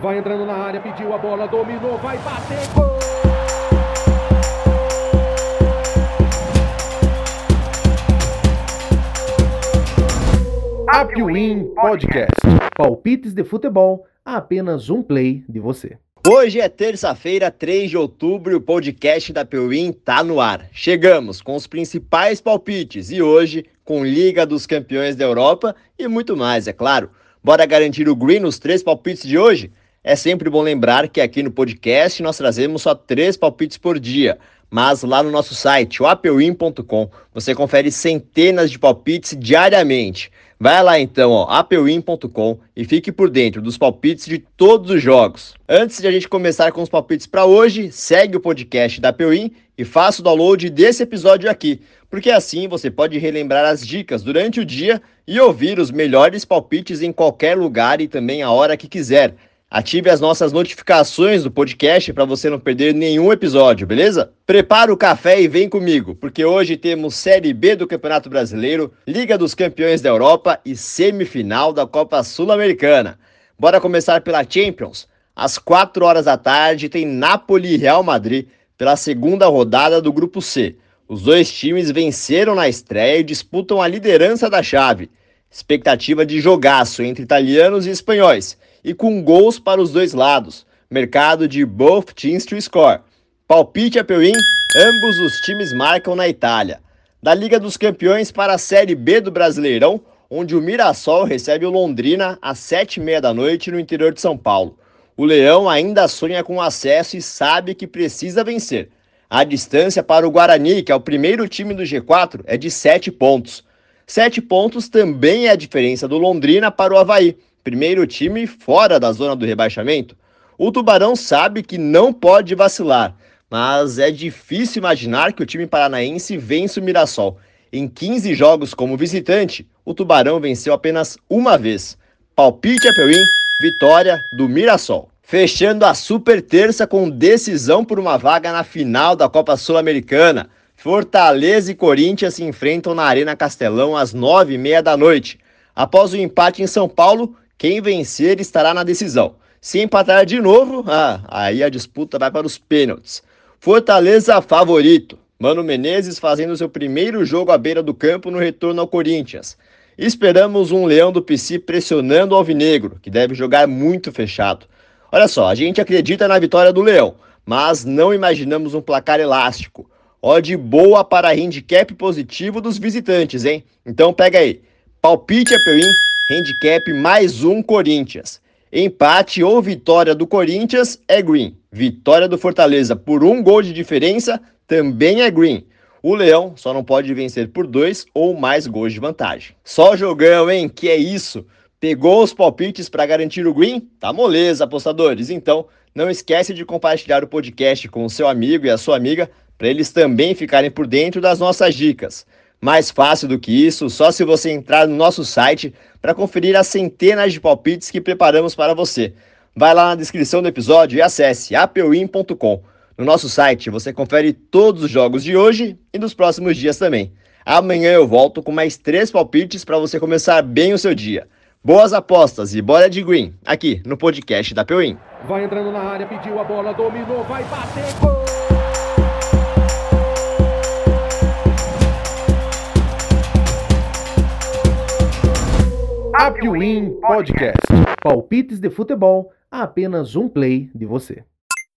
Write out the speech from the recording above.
Vai entrando na área, pediu a bola, dominou, vai bater, gol! Apwin Podcast. Palpites de futebol a apenas um play de você. Hoje é terça-feira, 3 de outubro, e o podcast da Peuim tá no ar. Chegamos com os principais palpites e hoje com Liga dos Campeões da Europa e muito mais, é claro. Bora garantir o green nos três palpites de hoje? É sempre bom lembrar que aqui no podcast nós trazemos só três palpites por dia, mas lá no nosso site, o apewin.com, você confere centenas de palpites diariamente. Vai lá então, ó, apewin.com e fique por dentro dos palpites de todos os jogos. Antes de a gente começar com os palpites para hoje, segue o podcast da Apewin e faça o download desse episódio aqui, porque assim você pode relembrar as dicas durante o dia e ouvir os melhores palpites em qualquer lugar e também a hora que quiser. Ative as nossas notificações do podcast para você não perder nenhum episódio, beleza? Prepara o café e vem comigo, porque hoje temos Série B do Campeonato Brasileiro, Liga dos Campeões da Europa e semifinal da Copa Sul-Americana. Bora começar pela Champions. Às 4 horas da tarde tem Napoli e Real Madrid pela segunda rodada do Grupo C. Os dois times venceram na estreia e disputam a liderança da chave. Expectativa de jogaço entre italianos e espanhóis e com gols para os dois lados. Mercado de both teams to score. Palpite a Peuim, ambos os times marcam na Itália. Da Liga dos Campeões para a Série B do Brasileirão, onde o Mirassol recebe o Londrina às sete e meia da noite no interior de São Paulo. O Leão ainda sonha com acesso e sabe que precisa vencer. A distância para o Guarani, que é o primeiro time do G4, é de sete pontos. Sete pontos também é a diferença do Londrina para o Havaí, primeiro time fora da zona do rebaixamento, o Tubarão sabe que não pode vacilar, mas é difícil imaginar que o time paranaense vença o Mirassol. Em 15 jogos como visitante, o Tubarão venceu apenas uma vez. Palpite a Peuim, vitória do Mirassol. Fechando a super terça com decisão por uma vaga na final da Copa Sul-Americana. Fortaleza e Corinthians se enfrentam na Arena Castelão às nove e meia da noite. Após o empate em São Paulo, quem vencer estará na decisão. Se empatar de novo, ah, aí a disputa vai para os pênaltis. Fortaleza favorito. Mano Menezes fazendo seu primeiro jogo à beira do campo no retorno ao Corinthians. Esperamos um Leão do PC pressionando o Alvinegro, que deve jogar muito fechado. Olha só, a gente acredita na vitória do Leão, mas não imaginamos um placar elástico. Odd boa para handicap positivo dos visitantes, hein? Então pega aí. Palpite a Peuim handicap mais um Corinthians. Empate ou vitória do Corinthians é green. Vitória do Fortaleza por um gol de diferença também é green. O Leão só não pode vencer por dois ou mais gols de vantagem. Só jogão, hein? Que é isso? Pegou os palpites para garantir o green? Tá moleza, apostadores. Então, não esquece de compartilhar o podcast com o seu amigo e a sua amiga para eles também ficarem por dentro das nossas dicas. Mais fácil do que isso, só se você entrar no nosso site para conferir as centenas de palpites que preparamos para você. Vai lá na descrição do episódio e acesse apewin.com. No nosso site você confere todos os jogos de hoje e dos próximos dias também. Amanhã eu volto com mais três palpites para você começar bem o seu dia. Boas apostas e bora de green, aqui no podcast da Peuim. Vai entrando na área, pediu a bola, dominou, vai bater, gol! Apwin Podcast. Palpites de futebol a apenas um play de você.